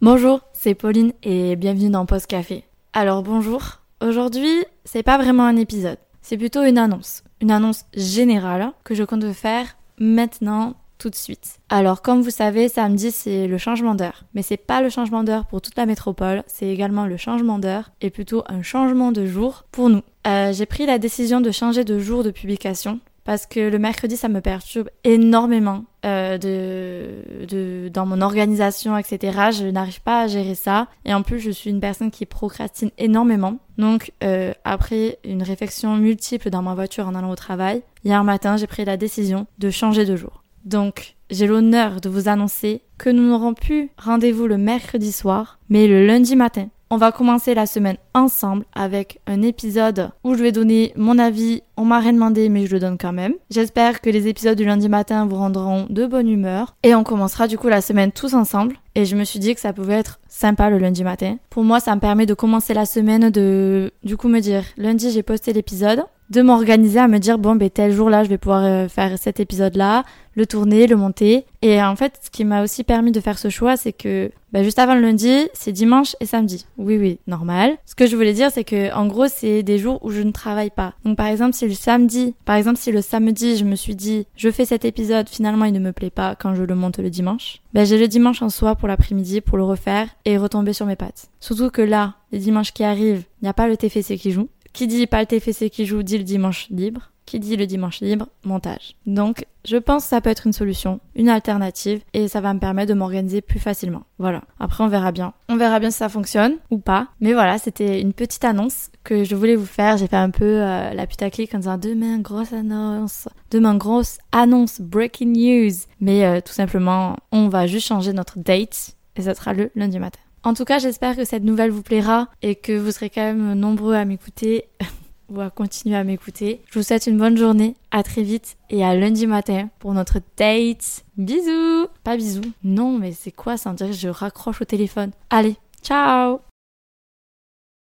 Bonjour, c'est Pauline et bienvenue dans Post Café. Alors bonjour, aujourd'hui c'est pas vraiment un épisode, c'est plutôt une annonce. Une annonce générale que je compte faire maintenant tout de suite. Alors comme vous savez, samedi c'est le changement d'heure. Mais c'est pas le changement d'heure pour toute la métropole, c'est également le changement d'heure et plutôt un changement de jour pour nous. Euh, j'ai pris la décision de changer de jour de publication parce que le mercredi, ça me perturbe énormément de, de, dans mon organisation, etc. Je n'arrive pas à gérer ça. Et en plus, je suis une personne qui procrastine énormément. Donc, euh, après une réflexion multiple dans ma voiture en allant au travail, hier matin, j'ai pris la décision de changer de jour. Donc, j'ai l'honneur de vous annoncer que nous n'aurons plus rendez-vous le mercredi soir, mais le lundi matin. On va commencer la semaine ensemble avec un épisode où je vais donner mon avis. On m'a rien demandé, mais je le donne quand même. J'espère que les épisodes du lundi matin vous rendront de bonne humeur. Et on commencera du coup la semaine tous ensemble. Et je me suis dit que ça pouvait être sympa le lundi matin. Pour moi, ça me permet de commencer la semaine de, du coup, me dire, lundi, j'ai posté l'épisode de m'organiser à me dire bon ben tel jour là je vais pouvoir euh, faire cet épisode là le tourner le monter. Et en fait ce qui m'a aussi permis de faire ce choix c'est que ben, juste avant le lundi c'est dimanche et samedi. Oui oui normal. Ce que je voulais dire c'est que en gros c'est des jours où je ne travaille pas. Donc par exemple si le samedi par exemple si le samedi je me suis dit je fais cet épisode finalement il ne me plaît pas quand je le monte le dimanche ben j'ai le dimanche en soi pour l'après-midi pour le refaire et retomber sur mes pattes. Surtout que là les dimanches qui arrivent il n'y a pas le TFC qui joue qui dit pas le TFC qui joue dit le dimanche libre. Qui dit le dimanche libre, montage. Donc, je pense que ça peut être une solution, une alternative, et ça va me permettre de m'organiser plus facilement. Voilà. Après, on verra bien. On verra bien si ça fonctionne ou pas. Mais voilà, c'était une petite annonce que je voulais vous faire. J'ai fait un peu euh, la putaclic en disant demain, grosse annonce. Demain, grosse annonce, breaking news. Mais euh, tout simplement, on va juste changer notre date, et ça sera le lundi matin. En tout cas, j'espère que cette nouvelle vous plaira et que vous serez quand même nombreux à m'écouter ou à continuer à m'écouter. Je vous souhaite une bonne journée, à très vite et à lundi matin pour notre date. Bisous Pas bisous. Non, mais c'est quoi ça? On dirait que je raccroche au téléphone. Allez, ciao